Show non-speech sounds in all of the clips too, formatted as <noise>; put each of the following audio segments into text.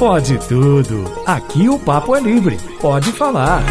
Pode tudo. Aqui o papo é livre. Pode falar.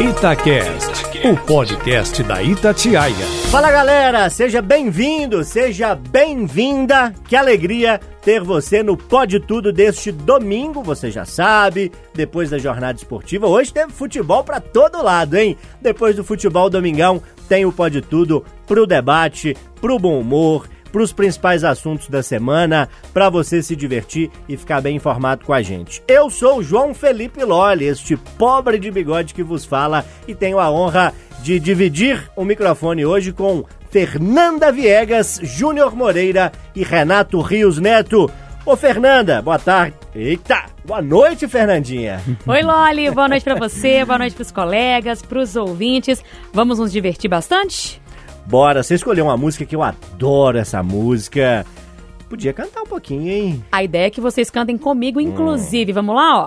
Itacast, o podcast da Itatiaia. Fala galera, seja bem-vindo, seja bem-vinda. Que alegria ter você no Pode Tudo deste domingo, você já sabe, depois da jornada esportiva. Hoje teve futebol para todo lado, hein? Depois do futebol domingão, tem o Pode Tudo pro debate, pro bom humor para os principais assuntos da semana, para você se divertir e ficar bem informado com a gente. Eu sou o João Felipe Lolli, este pobre de bigode que vos fala e tenho a honra de dividir o microfone hoje com Fernanda Viegas, Júnior Moreira e Renato Rios Neto. Ô Fernanda, boa tarde. Eita, boa noite, Fernandinha. <laughs> Oi, Loli, boa noite para você, boa noite para os colegas, para os ouvintes. Vamos nos divertir bastante? Bora, você escolheu uma música que eu adoro essa música. Podia cantar um pouquinho, hein? A ideia é que vocês cantem comigo, inclusive. Hum. Vamos lá, ó.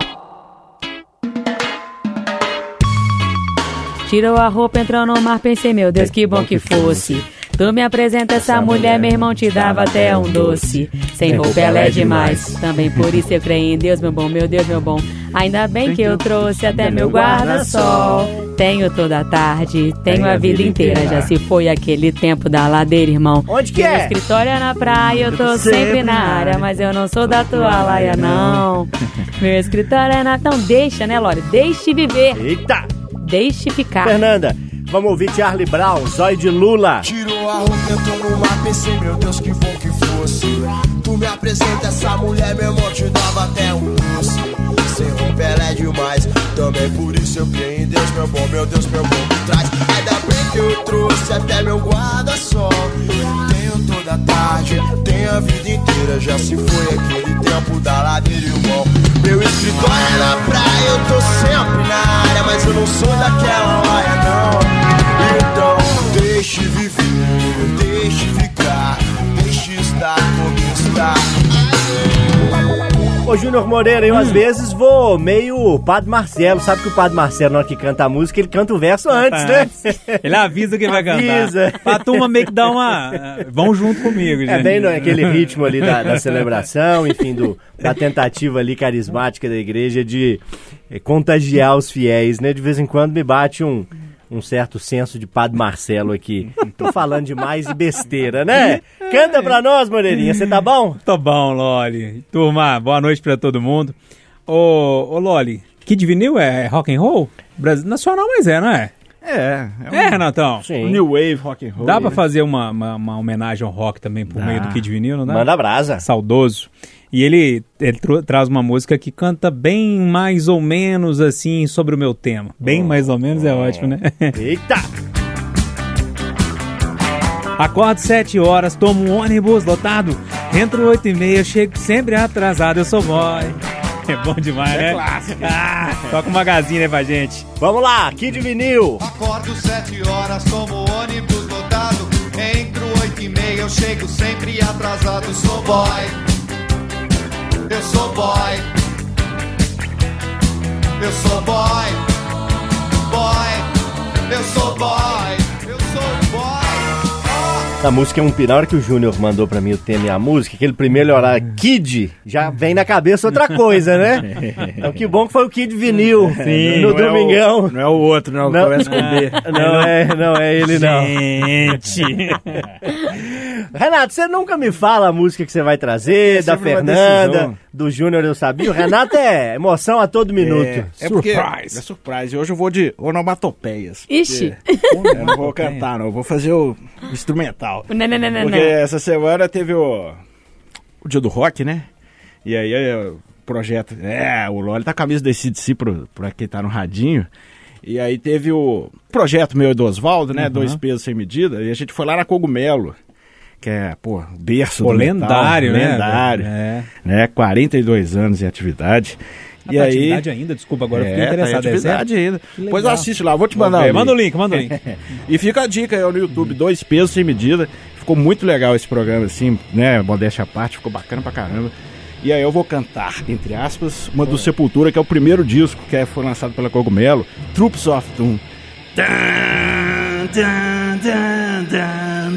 Tirou a roupa, entrou no mar, pensei, meu Deus, que bom que fosse. Tu me apresenta essa mulher, meu irmão te dava até um doce. Sem roupa ela é demais, também por isso eu creio em Deus, meu bom, meu Deus, meu bom. Ainda bem que eu trouxe até meu guarda-sol. Tenho toda a tarde, tenho a vida inteira. Já se foi aquele tempo da ladeira, irmão. Onde que Meu é? escritório é na praia, eu tô sempre na área, mas eu não sou da tua laia, não. <laughs> Meu escritório é na. Então deixa, né, Lore? Deixe viver. Eita! Deixe ficar. Fernanda, vamos ouvir Charlie Brown, Zói de Lula. Tirou a roupa, entrou no mar, pensei, meu Deus, que bom que fosse. Tu me apresenta essa mulher, meu irmão, te dava até um doce. Sem roupa ela é demais, também por isso eu creio em Deus, meu bom, meu Deus, meu bom me traz. Ainda bem que eu trouxe até meu guarda-sol. Tenho toda a tarde, tenho a vida inteira, já se foi aquele tempo da ladeira, irmão. Meu escritório é na praia, eu tô sempre na área, mas eu não sou daquela laia, não. Então, deixe viver, deixe ficar, deixe estar como está. Ô Júnior Moreira, eu hum. às vezes vou meio Padre Marcelo. Sabe que o Padre Marcelo, na hora que canta a música, ele canta o verso antes, né? Ele avisa que vai avisa. cantar. Pra turma meio que dar uma. <laughs> Vão junto comigo, gente. É bem aquele ritmo ali da, da <laughs> celebração, enfim, do, da tentativa ali carismática da igreja de eh, contagiar os fiéis, né? De vez em quando me bate um um certo senso de Padre Marcelo aqui. Tô falando demais e besteira, né? Canta pra nós, Moreirinha, você tá bom? Tô bom, Loli. Turma, boa noite pra todo mundo. Ô, ô Loli, Kid Vinil é rock and roll? Brasil, nacional, mas é, não é? É, é, um, é Renatão? Sim. New Wave, rock and roll. Dá pra né? fazer uma, uma, uma, homenagem ao rock também por dá. meio do Kid Vinil, não dá? Manda brasa. Saudoso. E ele, ele traz uma música que canta bem mais ou menos assim sobre o meu tema. Bem oh, mais ou menos oh. é ótimo, né? <laughs> Eita! Acordo sete horas, tomo um ônibus lotado. Entro oito e meia, chego sempre atrasado, eu sou boy. É bom demais, é né? clássico. Ah, toca uma gazinha né, pra gente. Vamos lá, Kid Vinil. Acordo sete horas, tomo ônibus lotado. Entro oito e meia, eu chego sempre atrasado, sou boy eu sou boy. Eu sou boy, boy, eu sou boy, eu sou boy. Essa música é um pinar que o Júnior mandou pra mim o tema e a música, aquele primeiro orar Kid, já vem na cabeça outra coisa, né? <laughs> Então que bom que foi o Kid Vinil Sim, no não domingão. É o, não é o outro, não, não começa com B. <laughs> Não é, não é ele não. Gente. <laughs> Renato, você nunca me fala a música que você vai trazer, é da Fernanda, do Júnior eu sabia. O Renato é emoção a todo minuto. É, é surprise. É surprise. Hoje eu vou de onomatopeias. Ixi. Eu não vou <laughs> cantar, não. Eu vou fazer o instrumental. Não, não, não, porque essa semana teve o, o dia do rock, né? E aí o projeto... É, o Loli tá com a camisa desse de si pra quem tá no radinho. E aí teve o projeto meu do Oswaldo, né? Uhum. Dois pesos sem medida. E a gente foi lá na Cogumelo que é, pô, berço pô, do lendário, metal, né? Lendário, é. né? 42 anos em atividade. Tá e aí, atividade ainda, desculpa, agora é, eu fiquei tá interessado. Tá atividade é ainda. Depois assiste lá, vou te mandar. Okay, manda o link, manda o link. <laughs> e fica a dica aí no YouTube, dois pesos sem medida. Ficou muito legal esse programa, assim, né? Modéstia à parte, ficou bacana pra caramba. E aí eu vou cantar, entre aspas, uma do Sepultura, que é o primeiro disco que foi lançado pela Cogumelo, Troops of Doom. Dun, dun, dun,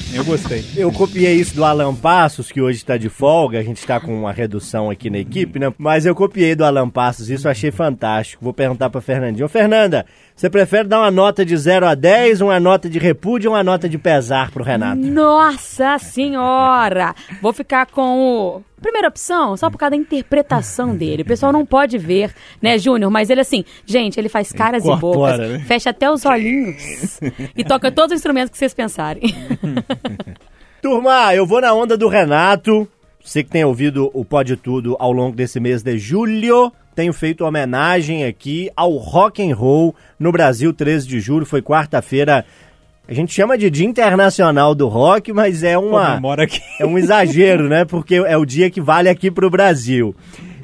Eu gostei. Eu copiei isso do Alan Passos, que hoje está de folga, a gente está com uma redução aqui na equipe, né? Mas eu copiei do Alan Passos, isso eu achei fantástico. Vou perguntar para Fernandinha. Ô, Fernanda, você prefere dar uma nota de 0 a 10, uma nota de repúdio ou uma nota de pesar pro Renato? Nossa senhora! Vou ficar com o. Primeira opção, só por causa da interpretação dele. O pessoal não pode ver, né, Júnior? Mas ele assim, gente, ele faz caras e Incorpora, bocas, né? fecha até os olhinhos <laughs> e toca todos os instrumentos que vocês pensarem. <laughs> <laughs> Turma, eu vou na onda do Renato. Você que tem ouvido o Pode Tudo ao longo desse mês de julho, tenho feito homenagem aqui ao rock and roll no Brasil, 13 de julho, foi quarta-feira. A gente chama de Dia Internacional do Rock, mas é uma aqui. é um exagero, né? Porque é o dia que vale aqui pro Brasil.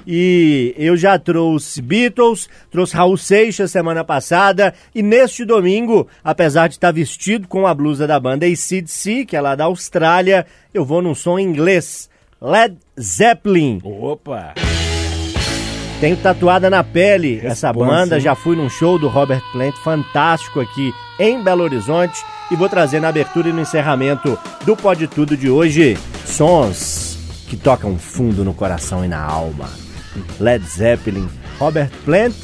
E eu já trouxe Beatles, trouxe Raul Seixas semana passada, e neste domingo, apesar de estar vestido com a blusa da banda ACDC, que é lá da Austrália, eu vou num som em inglês. Led Zeppelin. Opa! Tenho tatuada na pele essa Responsa, banda, hein? já fui num show do Robert Plant fantástico aqui em Belo Horizonte e vou trazer na abertura e no encerramento do Pode Tudo de hoje sons que tocam fundo no coração e na alma. Led Zeppelin, Robert Plant,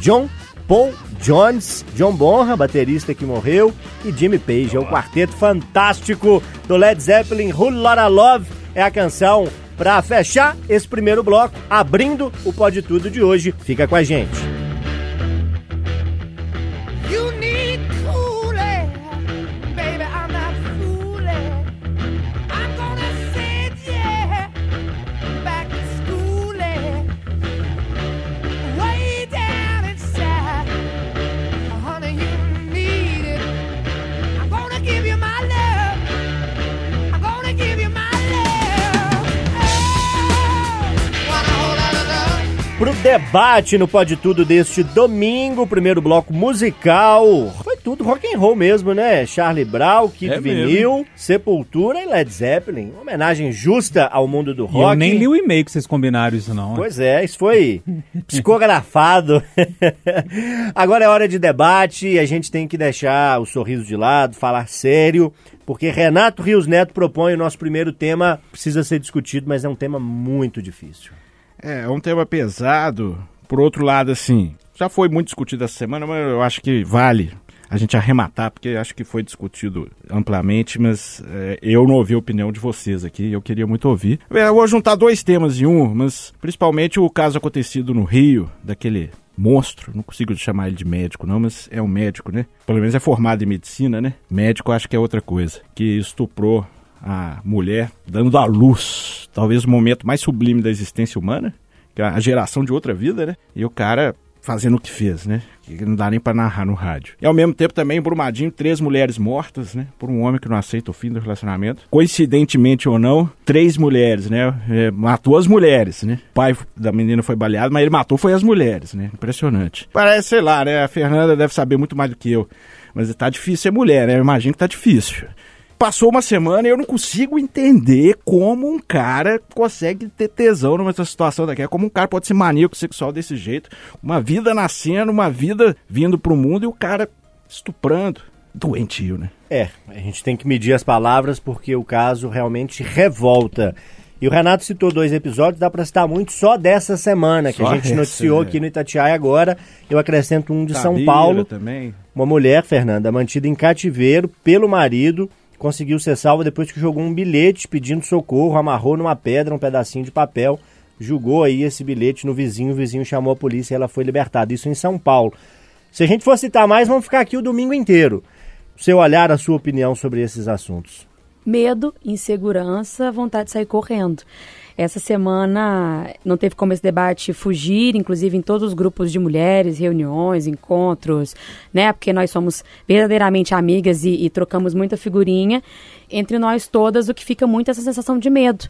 John Paul Jones, John Bonham, baterista que morreu, e Jimmy Page, é o quarteto fantástico do Led Zeppelin, Whole Lotta Love é a canção para fechar esse primeiro bloco, abrindo o Pode Tudo de hoje. Fica com a gente. Debate no Pode Tudo deste domingo, primeiro bloco musical. Foi tudo rock and roll mesmo, né? Charlie Brown, Kid É mesmo. Vinil, Sepultura e Led Zeppelin. Uma homenagem justa ao mundo do E rock. eu nem li o e-mail que vocês combinaram isso, não. Pois é, isso foi <laughs> psicografado. <laughs> Agora é hora de debate e a gente tem que deixar o sorriso de lado, falar sério, porque Renato Rios Neto propõe o nosso primeiro tema, precisa ser discutido, mas é um tema muito difícil. É, é um tema pesado. Por outro lado, assim, já foi muito discutido essa semana, mas eu acho que vale a gente arrematar, porque acho que foi discutido amplamente, mas é, eu não ouvi a opinião de vocês aqui, eu queria muito ouvir. É, Eu vou juntar dois temas em um, mas principalmente o caso acontecido no Rio, daquele monstro, não consigo chamar ele de médico não, mas é um médico, né? Pelo menos é formado em medicina, né? Médico acho que é outra coisa, que estuprou a mulher dando à luz, talvez o momento mais sublime da existência humana, que é a geração de outra vida, né? E o cara fazendo o que fez, né? Que não dá nem pra narrar no rádio. E ao mesmo tempo também, Brumadinho, três mulheres mortas, né? Por um homem que não aceita o fim do relacionamento. Coincidentemente ou não, três mulheres, né? É, matou as mulheres, né? O pai da menina foi baleado, mas ele matou foi as mulheres, né? Impressionante. Parece, sei lá, né? A Fernanda deve saber muito mais do que eu. Mas tá difícil ser mulher, né? Eu imagino que tá difícil. Passou uma semana e eu não consigo entender como um cara consegue ter tesão numa situação daquela. Como um cara pode ser maníaco sexual desse jeito. Uma vida nascendo, uma vida vindo pro mundo e o cara estuprando. Doentio, né? É, a gente tem que medir as palavras porque o caso realmente revolta. E o Renato citou dois episódios, dá pra citar muito só dessa semana, que Só a gente essa, noticiou é. aqui no Itatiaia agora. Eu acrescento um de São Paulo. também. Uma mulher, Fernanda, mantida em cativeiro pelo marido, conseguiu ser salva depois que jogou um bilhete pedindo socorro, amarrou numa pedra um pedacinho de papel, jogou aí esse bilhete no vizinho, o vizinho chamou a polícia e ela foi libertada. Isso em São Paulo. Se a gente for citar mais, vamos ficar aqui o domingo inteiro. Seu olhar, a sua opinião sobre esses assuntos. Medo, insegurança, vontade de sair correndo. Essa semana não teve como esse debate fugir, inclusive em todos os grupos de mulheres, reuniões, encontros, né? Porque nós somos verdadeiramente amigas e, e trocamos muita figurinha. Entre nós todas, o que fica muito é essa sensação de medo.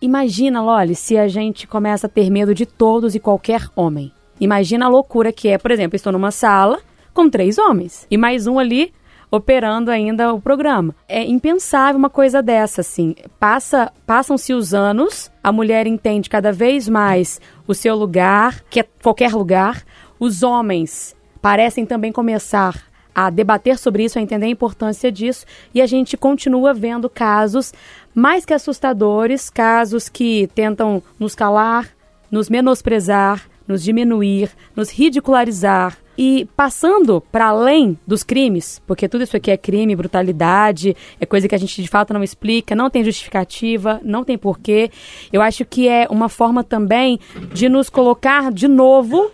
Imagina, Loli, se a gente começa a ter medo de todos e qualquer homem. Imagina a loucura que é, por exemplo, estou numa sala com três homens e mais um ali operando ainda o programa. É impensável uma coisa dessa, assim. Passa, passam-se os anos, a mulher entende cada vez mais o seu lugar, que é qualquer lugar. Os homens parecem também começar a debater sobre isso, a entender a importância disso, e a gente continua vendo casos mais que assustadores, casos que tentam nos calar, nos menosprezar, nos diminuir, nos ridicularizar. E passando para além dos crimes, porque tudo isso aqui é crime, brutalidade, é coisa que a gente de fato não explica, não tem justificativa, não tem porquê. Eu acho que é uma forma também de nos colocar de novo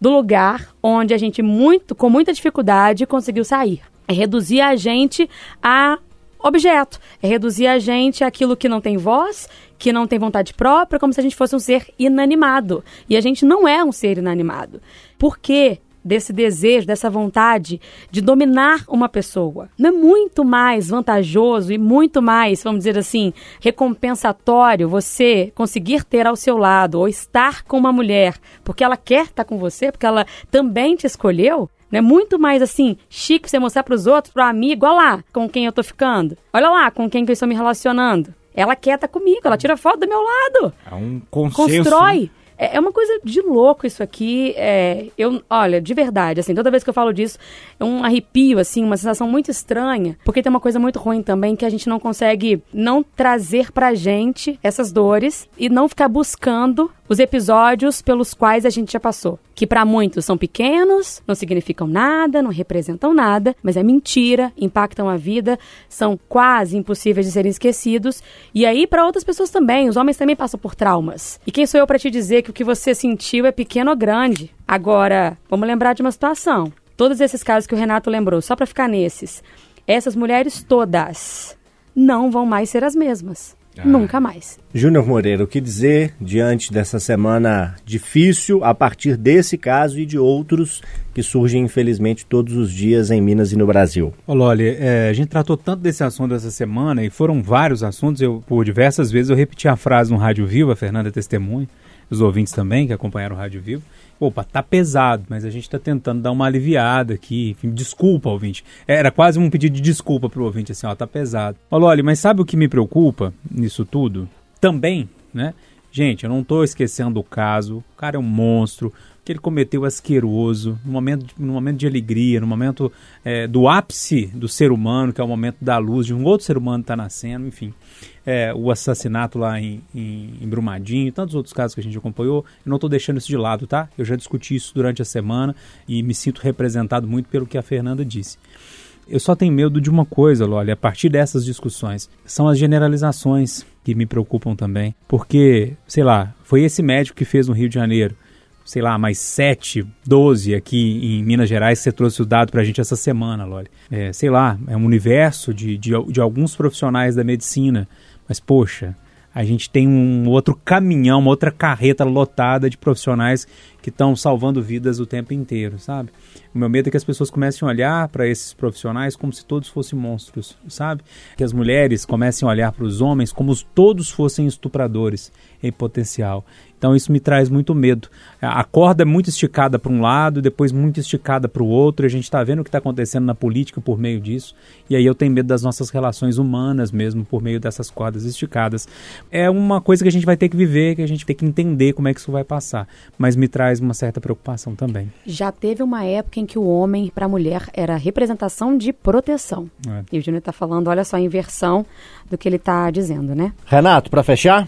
do lugar onde a gente muito, com muita dificuldade, conseguiu sair. É reduzir a gente a objeto, é reduzir a gente àquilo que não tem voz, que não tem vontade própria, como se a gente fosse um ser inanimado. E a gente não é um ser inanimado. Por quê? Desse desejo, dessa vontade de dominar uma pessoa. Não é muito mais vantajoso e muito mais, vamos dizer assim, recompensatório você conseguir ter ao seu lado ou estar com uma mulher porque ela quer estar com você, porque ela também te escolheu? Não é muito mais assim, chique você mostrar pros outros, pro amigo, olha lá com quem eu tô ficando. Olha lá com quem que eu estou me relacionando. Ela quer estar comigo, ela tira foto do meu lado. É um consenso. Constrói. É é uma coisa de louco isso aqui. É, eu, olha, de verdade, assim, toda vez que eu falo disso, é um arrepio, assim, uma sensação muito estranha. Porque tem uma coisa muito ruim também que a gente não consegue não trazer pra gente essas dores e não ficar buscando os episódios pelos quais a gente já passou. Que pra muitos são pequenos, não significam nada, não representam nada, mas é mentira, impactam a vida, são quase impossíveis de serem esquecidos. E aí pra outras pessoas também, os homens também passam por traumas. E quem sou eu pra te dizer que o que você sentiu é pequeno ou grande? Agora, vamos lembrar de uma situação. Todos esses casos que o Renato lembrou, só pra ficar nesses. Essas mulheres todas não vão mais ser as mesmas. Nunca mais. Júnior Moreira, o que dizer diante dessa semana difícil a partir desse caso e de outros que surgem, infelizmente, todos os dias em Minas e no Brasil? Ô, Loli, é, a gente tratou tanto desse assunto essa semana e foram vários assuntos. Eu, por diversas vezes, eu repeti a frase no Rádio Vivo, a Fernanda é testemunha, os ouvintes também que acompanharam o Rádio Vivo. Opa, tá pesado, mas a gente está tentando dar uma aliviada aqui. Enfim, desculpa, ouvinte. Era quase um pedido de desculpa pro ouvinte, assim, ó, tá pesado. Loli, mas sabe o que me preocupa nisso tudo? Também, né? Gente, eu não tô esquecendo o caso. O cara é um monstro. Que ele cometeu asqueroso. No momento, no momento de alegria, no momento é, do ápice do ser humano, que é o momento da luz de um outro ser humano que tá nascendo, enfim. É, o assassinato lá em, em, em Brumadinho tantos outros casos que a gente acompanhou. Eu não estou deixando isso de lado, tá? Eu já discuti isso durante a semana e me sinto representado muito pelo que a Fernanda disse. Eu só tenho medo de uma coisa, Loli, a partir dessas discussões. São as generalizações que me preocupam também. Porque, sei lá, foi esse médico que fez no Rio de Janeiro. Sei lá, mais 7, 12 aqui em Minas Gerais, você trouxe o dado pra gente essa semana, Loli. É, sei lá, é um universo de, de, de alguns profissionais da medicina. Mas, poxa, a gente tem um outro caminhão, uma outra carreta lotada de profissionais que estão salvando vidas o tempo inteiro, sabe? Meu medo é que as pessoas comecem a olhar para esses profissionais como se todos fossem monstros, sabe? Que as mulheres comecem a olhar para os homens como se todos fossem estupradores em potencial. Então isso me traz muito medo. A corda é muito esticada para um lado, depois muito esticada para o outro. E a gente está vendo o que está acontecendo na política por meio disso. E aí eu tenho medo das nossas relações humanas mesmo por meio dessas cordas esticadas. É uma coisa que a gente vai ter que viver, que a gente tem que entender como é que isso vai passar. Mas me traz uma certa preocupação também. Já teve uma época em que o homem para a mulher era representação de proteção. É. E o Júnior está falando, olha só a inversão do que ele está dizendo, né? Renato, para fechar?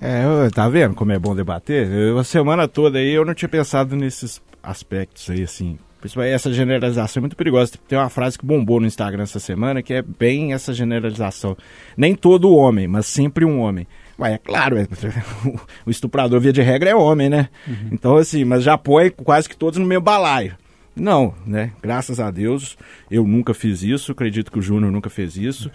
É, tá vendo como é bom debater? Eu, a semana toda aí eu não tinha pensado nesses aspectos aí, assim. Principalmente essa generalização é muito perigosa. Tem uma frase que bombou no Instagram essa semana que é bem essa generalização. Nem todo homem, mas sempre um homem. Ué, é claro, é- <laughs> o estuprador, via de regra, é homem, né? Então, assim, mas já põe quase que todos no meu balaio. Não, né? Graças a Deus, eu nunca fiz isso, acredito que o Júnior nunca fez isso.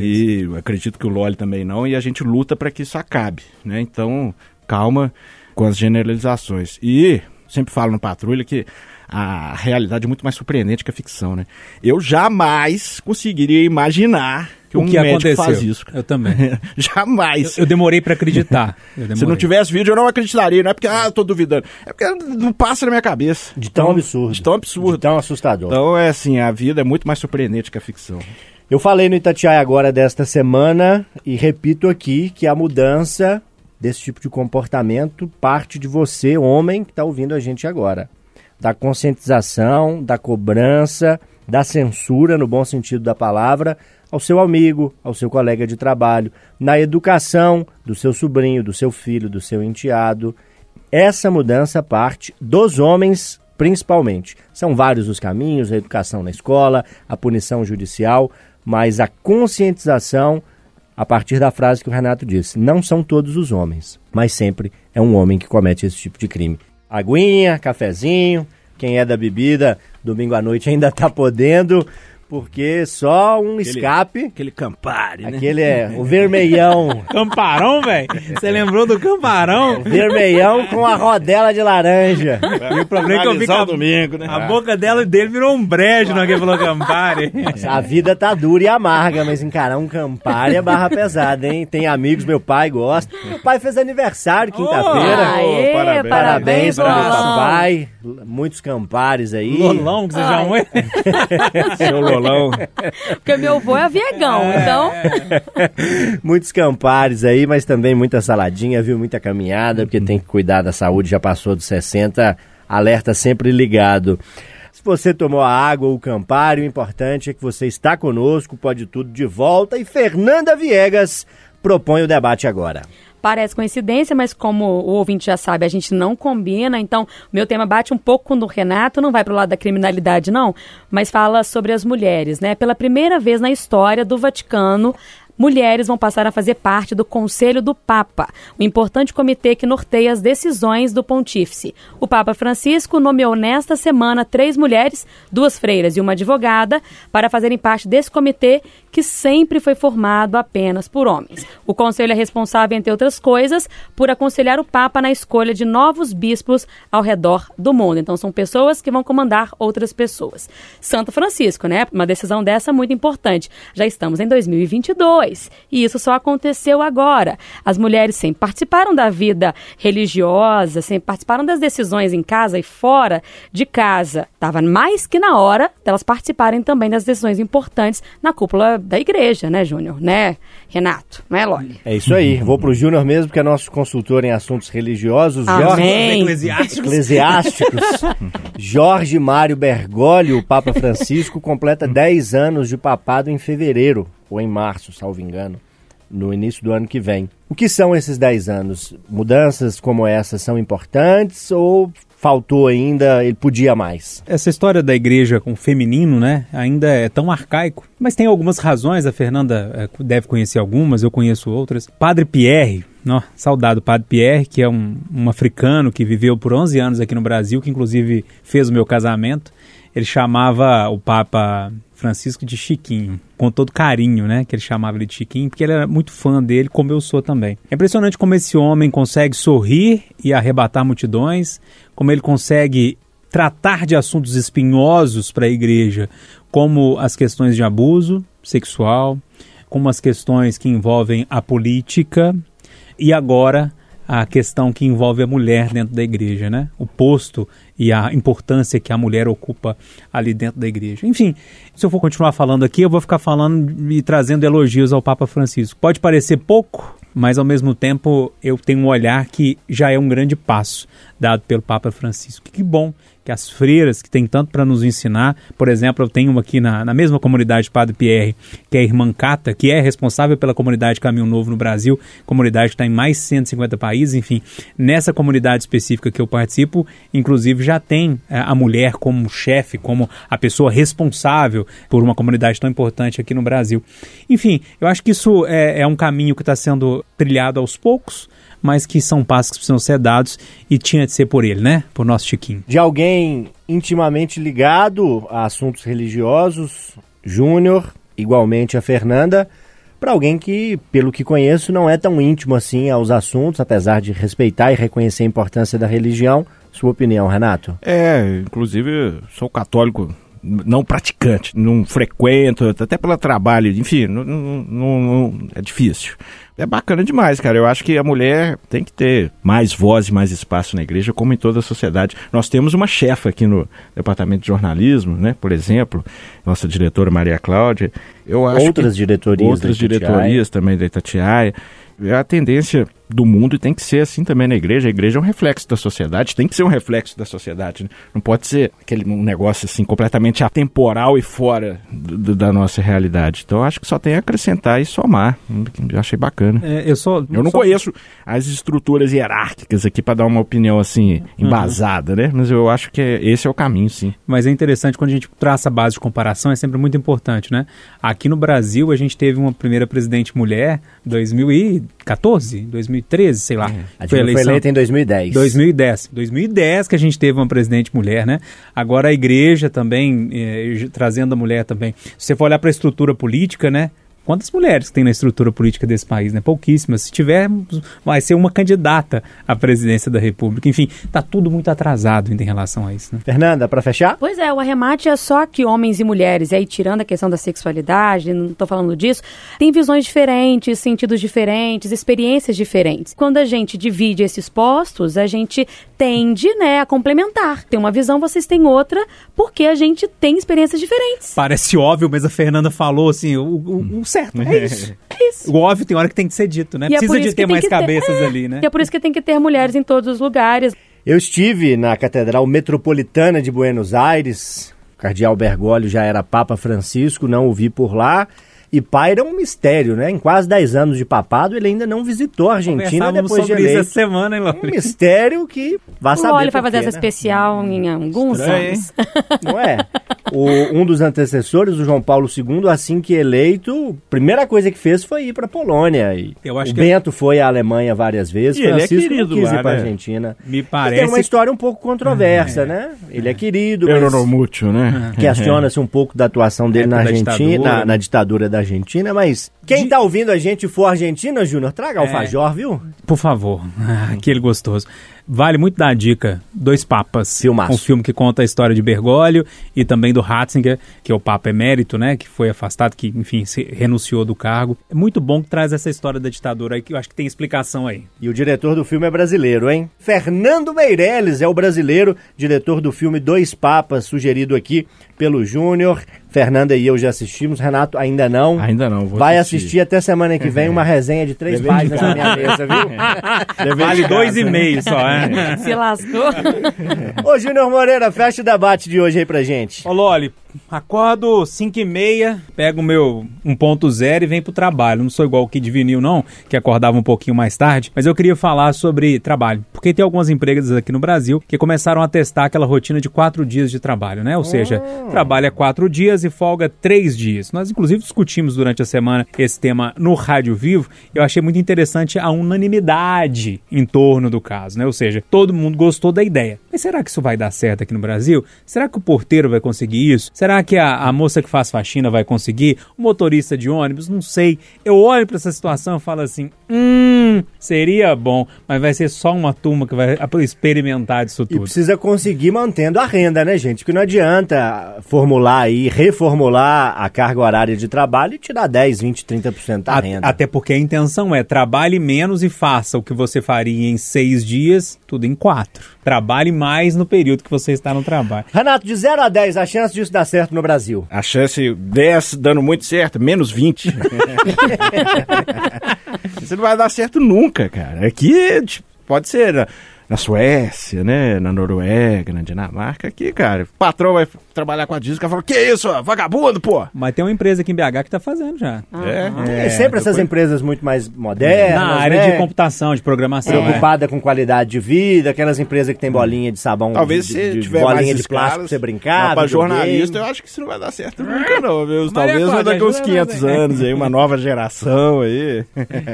E acredito que o Loli também não, e a gente luta para que isso acabe, né? Então, calma com as generalizações. E sempre falo no Patrulha que a realidade é muito mais surpreendente que a ficção, né? Eu jamais conseguiria imaginar que o um que médico aconteceu? faz isso. Eu também. <laughs> jamais. Eu demorei para acreditar. <laughs> Eu Se não demorei. tivesse vídeo, eu não acreditaria. Não é porque, ah, eu tô duvidando. É porque não passa na minha cabeça. De tão Então, absurdo. De tão absurdo. De tão assustador. Então, é assim, a vida é muito mais surpreendente que a ficção. Eu falei no Itatiaia agora desta semana e repito aqui que a mudança desse tipo de comportamento parte de você, homem, que está ouvindo a gente agora. Da conscientização, da cobrança, da censura, no bom sentido da palavra, ao seu amigo, ao seu colega de trabalho, na educação do seu sobrinho, do seu filho, do seu enteado. Essa mudança parte dos homens, principalmente. São vários os caminhos: a educação na escola, a punição judicial, mas a conscientização a partir da frase que o Renato disse: não são todos os homens, mas sempre é um homem que comete esse tipo de crime. Aguinha, cafezinho, quem é da bebida, domingo à noite ainda tá podendo, porque só um escape. Aquele Campari, né? Aquele é o <laughs> vermelhão. Camparão, velho? Você lembrou do camparão? vermelhão com a rodela de laranja. E o problema é que eu vi que a, domingo, né? a boca dela e dele virou um brejo na que ele falou Campari. A vida tá dura e amarga, mas encarar um Campari é barra pesada, hein? Tem amigos, meu pai gosta. Meu pai fez aniversário quinta-feira. Aê, parabéns. Parabéns para o Lolão. papai. Muitos Campares aí. Lolão, que você já é. Seu Lolão. <laughs> Porque meu avô é viegão, então. <laughs> Muitos campares aí, mas também muita saladinha, viu? Muita caminhada, porque tem que cuidar da saúde, já passou dos 60, alerta sempre ligado. Se você tomou a água ou o campari, o importante é que você está conosco, pode tudo de volta. E Fernanda Viegas propõe o debate agora. Parece coincidência, mas como o ouvinte já sabe, a gente não combina. Então, meu tema bate um pouco com o do Renato, não vai para o lado da criminalidade, não, mas fala sobre as mulheres, né? Pela primeira vez na história do Vaticano, mulheres vão passar a fazer parte do Conselho do Papa, o importante comitê que norteia as decisões do pontífice. O Papa Francisco nomeou nesta semana três mulheres, duas freiras e uma advogada, para fazerem parte desse comitê que sempre foi formado apenas por homens. O conselho é responsável, entre outras coisas, por aconselhar o Papa na escolha de novos bispos ao redor do mundo. Então, são pessoas que vão comandar outras pessoas. Santo Francisco, né? Uma decisão dessa muito importante. Já estamos em 2022 e isso só aconteceu agora. As mulheres sempre participaram da vida religiosa, sempre participaram das decisões em casa e fora de casa. Estava mais que na hora delas participarem também das decisões importantes na cúpula da igreja, né, Júnior? Né, Renato? Não é, Loli? É isso aí. Vou pro Júnior mesmo, porque é nosso consultor em assuntos religiosos. Jorge Amém. Eclesiásticos. Eclesiásticos. <laughs> Jorge Mário Bergoglio, o Papa Francisco, completa 10 anos de papado em fevereiro, ou em março, salvo engano, no início do ano que vem. O que são esses 10 anos? Mudanças como essa são importantes ou faltou ainda, ele podia mais? Essa história da igreja com o feminino, né, ainda é tão arcaico. Mas tem algumas razões, a Fernanda eh, deve conhecer algumas, eu conheço outras. Padre Pierre, ó, saudado Padre Pierre, que é um, um africano que viveu por 11 anos aqui no Brasil, que inclusive fez o meu casamento. Ele chamava o Papa Francisco de Chiquinho, com todo carinho, né? Que ele chamava ele de Chiquinho, porque ele era muito fã dele, como eu sou também. É impressionante como esse homem consegue sorrir e arrebatar multidões, como ele consegue tratar de assuntos espinhosos para a igreja, como as questões de abuso sexual, como as questões que envolvem a política e agora a questão que envolve a mulher dentro da igreja, né? O posto e a importância que a mulher ocupa ali dentro da igreja. Enfim, se eu for continuar falando aqui, eu vou ficar falando e trazendo elogios ao Papa Francisco. Pode parecer pouco, mas ao mesmo tempo eu tenho um olhar que já é um grande passo dado pelo Papa Francisco. Que bom que as freiras que têm tanto para nos ensinar, por exemplo, eu tenho uma aqui na, na mesma comunidade Padre Pierre, que é a Irmã Cata, que é responsável pela comunidade Caminho Novo no Brasil, comunidade que está em mais de 150 países, enfim, nessa comunidade específica que eu participo, inclusive já tem eh, a mulher como chefe, como a pessoa responsável por uma comunidade tão importante aqui no Brasil. Enfim, eu acho que isso é, é um caminho que está sendo trilhado aos poucos, mas que são passos que precisam ser dados e tinha de ser por ele, né? Por nosso Chiquinho. De alguém intimamente ligado a assuntos religiosos, Júnior, igualmente a Fernanda, para alguém que, pelo que conheço, não é tão íntimo assim aos assuntos, apesar de respeitar e reconhecer a importância da religião. Sua opinião, Renato? É, inclusive sou católico não praticante, não frequento, até pelo trabalho, enfim, não, não- não- é difícil. é bacana demais, cara. Eu acho que a mulher tem que ter mais voz e mais espaço na igreja, como em toda a sociedade. Nós temos uma chefa aqui no departamento de jornalismo, né? Por exemplo, nossa diretora Maria Cláudia. Eu acho Outras que- diretorias outras diretorias também da Itatiaia. A tendência do mundo e tem que ser assim também na igreja. A igreja é um reflexo da sociedade, tem que ser um reflexo da sociedade. né? Não pode ser aquele um negócio assim completamente atemporal e fora do- da nossa realidade. Então acho que só tem a acrescentar e somar. Eu achei bacana. É, eu só, Eu não só- conheço as estruturas hierárquicas aqui para dar uma opinião assim embasada, né? Mas eu acho que é- esse é o caminho, sim. Mas é interessante quando a gente traça a base de comparação, é sempre muito importante, né? Aqui no Brasil, a gente teve uma primeira presidente mulher, 2014, 2013, sei lá. A Dilma foi eleita em 2010. 2010. 2010 que a gente teve uma presidente mulher, né? Agora a igreja também, eh, trazendo a mulher também. Se você for olhar para a estrutura política, né? Quantas mulheres tem na estrutura política desse país, né? Pouquíssimas. Se tiver, vai ser uma candidata à presidência da República. Enfim, tá tudo muito atrasado em relação a isso, né? Fernanda, para fechar? Pois é, o arremate é só que homens e mulheres, e aí tirando a questão da sexualidade, não tô falando disso, tem visões diferentes, sentidos diferentes, experiências diferentes. Quando a gente divide esses postos, a gente tende, né, a complementar. Tem uma visão, vocês têm outra, porque a gente tem experiências diferentes. Parece óbvio, mas a Fernanda falou assim, o, o- o certo, é isso. <laughs> É isso. O óbvio tem hora que tem que ser dito, né? E é por Precisa isso de que ter mais que ter- cabeças é, ali, né? E é por isso que tem que ter mulheres em todos os lugares. Eu estive na Catedral Metropolitana de Buenos Aires. O cardeal Bergoglio já era Papa Francisco, não o vi por lá. E paira um mistério, né? Em quase 10 anos de papado, ele ainda não visitou a Argentina depois de eleito. essa semana, hein, Um Laura? mistério que vai O saber Loli vai fazer essa né? especial em alguns Estranho, anos. <laughs> Não é? O- um dos antecessores, o João Paulo II, assim que eleito, a primeira coisa que fez foi ir para a Polônia. E Eu acho o que- Bento foi à Alemanha várias vezes, E ele é Francisco querido não quis lá, ir para a né? Argentina. Me parece... Tem uma história um pouco controversa, né? Ele é querido, mas Euromútil, né? <laughs> questiona-se um pouco da atuação dele na Argentina, ditadura, na, né? na ditadura da Argentina, mas quem tá ouvindo a gente for Argentina, Júnior, traga alfajor, viu? Por favor, <laughs> Ah, aquele gostoso. Vale muito dar a dica, Dois Papas. Filmaço. Um filme que conta a história de Bergoglio e também do Ratzinger, que é o Papa emérito, né? Que foi afastado, que, enfim, se renunciou do cargo. É muito bom que traz essa história da ditadura aí, que eu acho que tem explicação aí. E o diretor do filme é brasileiro, hein? Fernando Meirelles é o brasileiro, diretor do filme Dois Papas, sugerido aqui pelo Júnior. Fernanda e eu já assistimos, Renato ainda não. Ainda não, vou Vai assistir. assistir até semana que vem uma resenha de três páginas na minha mesa, viu? <laughs> Vale dois e meio só, é? <laughs> Se lascou. Ô, Júnior Moreira, fecha o debate de hoje aí pra gente. Ô, Loli, acordo 5 e meia, pego o meu 1.0 e venho pro trabalho. Não sou igual o Kid Vinil, não, que acordava um pouquinho mais tarde. Mas eu queria falar sobre trabalho. Porque tem algumas empresas aqui no Brasil que começaram a testar aquela rotina de quatro dias de trabalho, né? Ou seja, trabalha quatro dias e folga três dias. Nós, inclusive, discutimos durante a semana esse tema no Rádio Vivo. Eu achei muito interessante a unanimidade em torno do caso, né? Ou seja, todo mundo gostou da ideia. Mas será que isso vai dar certo aqui no Brasil? Será que o porteiro vai conseguir isso? Será que a, a moça que faz faxina vai conseguir? O motorista de ônibus? Não sei. Eu olho para essa situação e falo assim: hum, seria bom, mas vai ser só uma turma que vai experimentar disso E tudo. precisa conseguir mantendo a renda, né, gente? Porque não adianta formular aí, reformular a carga horária de trabalho e tirar 10, 20, 30% da A- renda. Até porque a intenção é trabalhe menos e faça o que você faria em seis dias, tudo em quatro. Trabalhe mais no período que você está no trabalho. Renato, de 0 a 10, a chance disso dar certo no Brasil? A chance 10 dando muito certo, menos 20. <laughs> Isso não vai dar certo nunca, cara. Aqui tipo, pode ser na, Suécia, né? Na Noruega, na Dinamarca. Aqui, cara, o patrão vai trabalhar com a disca e fala: Que isso, vagabundo, pô? Mas tem uma empresa aqui em BH que está fazendo já. É. É, sempre essas empresas muito mais modernas, Na área né? de computação, de programação. é. Preocupada com qualidade de vida, aquelas empresas que tem bolinha de sabão, Talvez de, se de, tiver bolinha mais de escalas, plástico pra você brincar. pra jornalista, eu acho que isso não vai dar certo nunca, não, viu? Maria Talvez Cláudia, daqui uns ajuda 500 nós aí. anos aí, uma nova geração aí.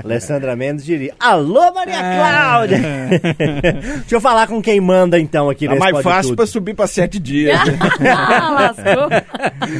Alessandra Mendes diria, alô Maria É. Cláudia! <laughs> Deixa eu falar com quem manda então aqui Tá nesse mais fácil Tudo. pra subir pra sete dias. <laughs> ah, lascou.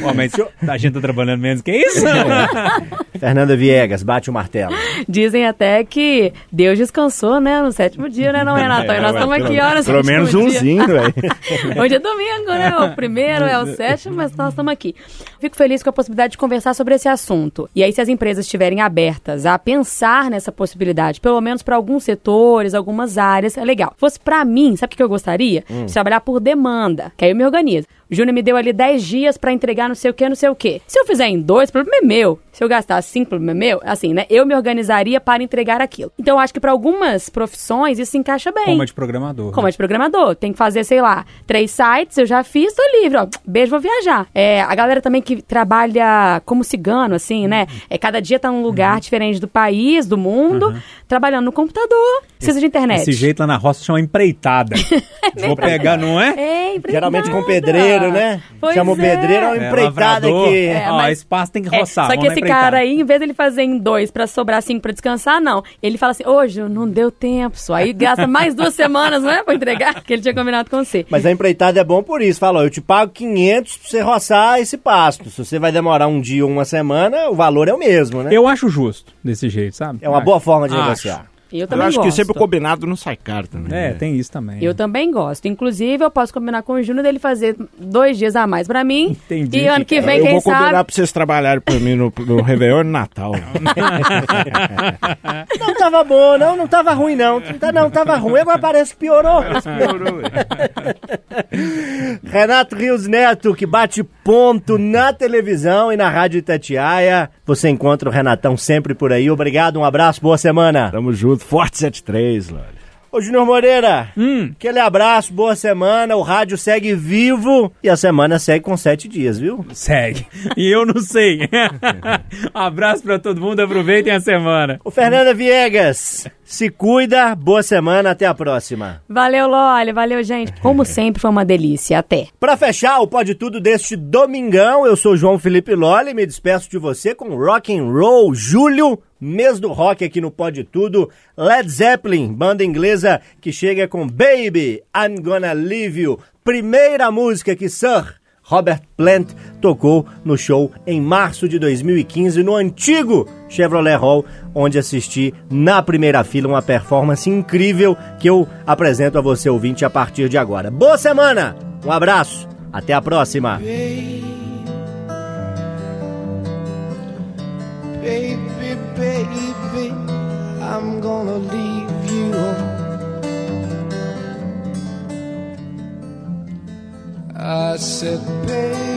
Pô, mas a gente tá trabalhando menos que isso? <laughs> Fernanda Viegas, bate o martelo. Dizem até que Deus descansou, né? No sétimo dia, né, não, Renato? E nós estamos aqui, horas Pelo menos umzinho, velho. <laughs> Hoje é domingo, né? O primeiro é o sétimo, mas nós estamos aqui. Fico feliz com a possibilidade de conversar sobre esse assunto. E aí, se as empresas estiverem abertas a pensar nessa possibilidade, pelo menos para alguns setores, algumas áreas, é legal. Fosse para mim, sabe o que eu gostaria? De trabalhar por demanda, que aí eu me organizo. O Júnior me deu ali 10 dias para entregar não sei o que, não sei o que. Se eu fizer em dois, o problema é meu. Se eu gastar cinco, o problema é meu. Assim, né? Eu me organizaria para entregar aquilo. Então, eu acho que para algumas profissões isso se encaixa bem. Como é de programador. Como né? é de programador. Tem que fazer, sei lá, três sites, eu já fiz, tô livre, ó. Beijo, vou viajar. É, a galera também que trabalha como cigano, assim, né? É, cada dia tá num lugar diferente do país, do mundo, trabalhando no computador, precisa de internet. Esse jeito lá na roça chama empreitada. <laughs> Vou pegar, não é? É, empreitada. Geralmente com pedreiro, né? Pois Chama o é. pedreiro, é uma É, empreitada lavrador. aqui. É, Ó, mas- espaço tem que É, roçar. só que esse cara aí, em vez dele fazer em dois pra sobrar cinco pra descansar, não. Ele fala assim, hoje não deu tempo, só. Aí gasta mais duas <laughs> semanas, não é? Pra entregar, que ele tinha combinado com você. Mas a empreitada é bom por isso. Fala, ó, eu te pago 500 pra você roçar esse pasto. Se você vai demorar um dia ou uma semana, o valor é o mesmo, né? Eu acho justo desse jeito, sabe? É uma Acho. boa forma de Acho. negociar. Eu Eu também acho gosto. que sempre o combinado não sai caro também. É, né? tem isso também. Eu também gosto. Inclusive, eu posso combinar com o Júnior dele fazer dois dias a mais pra mim. Entendi. E ano que vem, eu quem vou combinar sabe. pra vocês trabalharem pra mim no, no Réveillon e no Natal. <laughs> Não tava bom, não, não tava ruim, não. Não, tava ruim, agora parece que piorou. <laughs> Renato Rios Neto, que bate ponto na televisão e na Rádio Itatiaia. Você encontra o Renatão sempre por aí. Obrigado, um abraço, boa semana. Tamo junto, Forte 73, Lore. Ô, Júnior Moreira, aquele abraço, boa semana. O rádio segue vivo e a semana segue com sete dias, viu? Segue. E eu não sei. <laughs> Abraço pra todo mundo, aproveitem a semana. Ô, Fernanda Viegas, se cuida, boa semana, até a próxima. Valeu, Loli. Valeu, gente. Como <laughs> sempre, foi uma delícia. Até. Pra fechar o Pode Tudo deste domingão, eu sou João Felipe Lolli, me despeço de você com Rock and Roll Julho, mês do rock aqui no Pode Tudo, Led Zeppelin, banda inglesa que chega com Baby, I'm Gonna Leave You, primeira música que Sir Robert Plant tocou no show em março de 2015 no antigo Chevrolet Hall, onde assisti na primeira fila uma performance incrível que eu apresento a você ouvinte a partir de agora. Boa semana, um abraço, até a próxima. Baby, baby, I'm gonna leave you. I said, baby,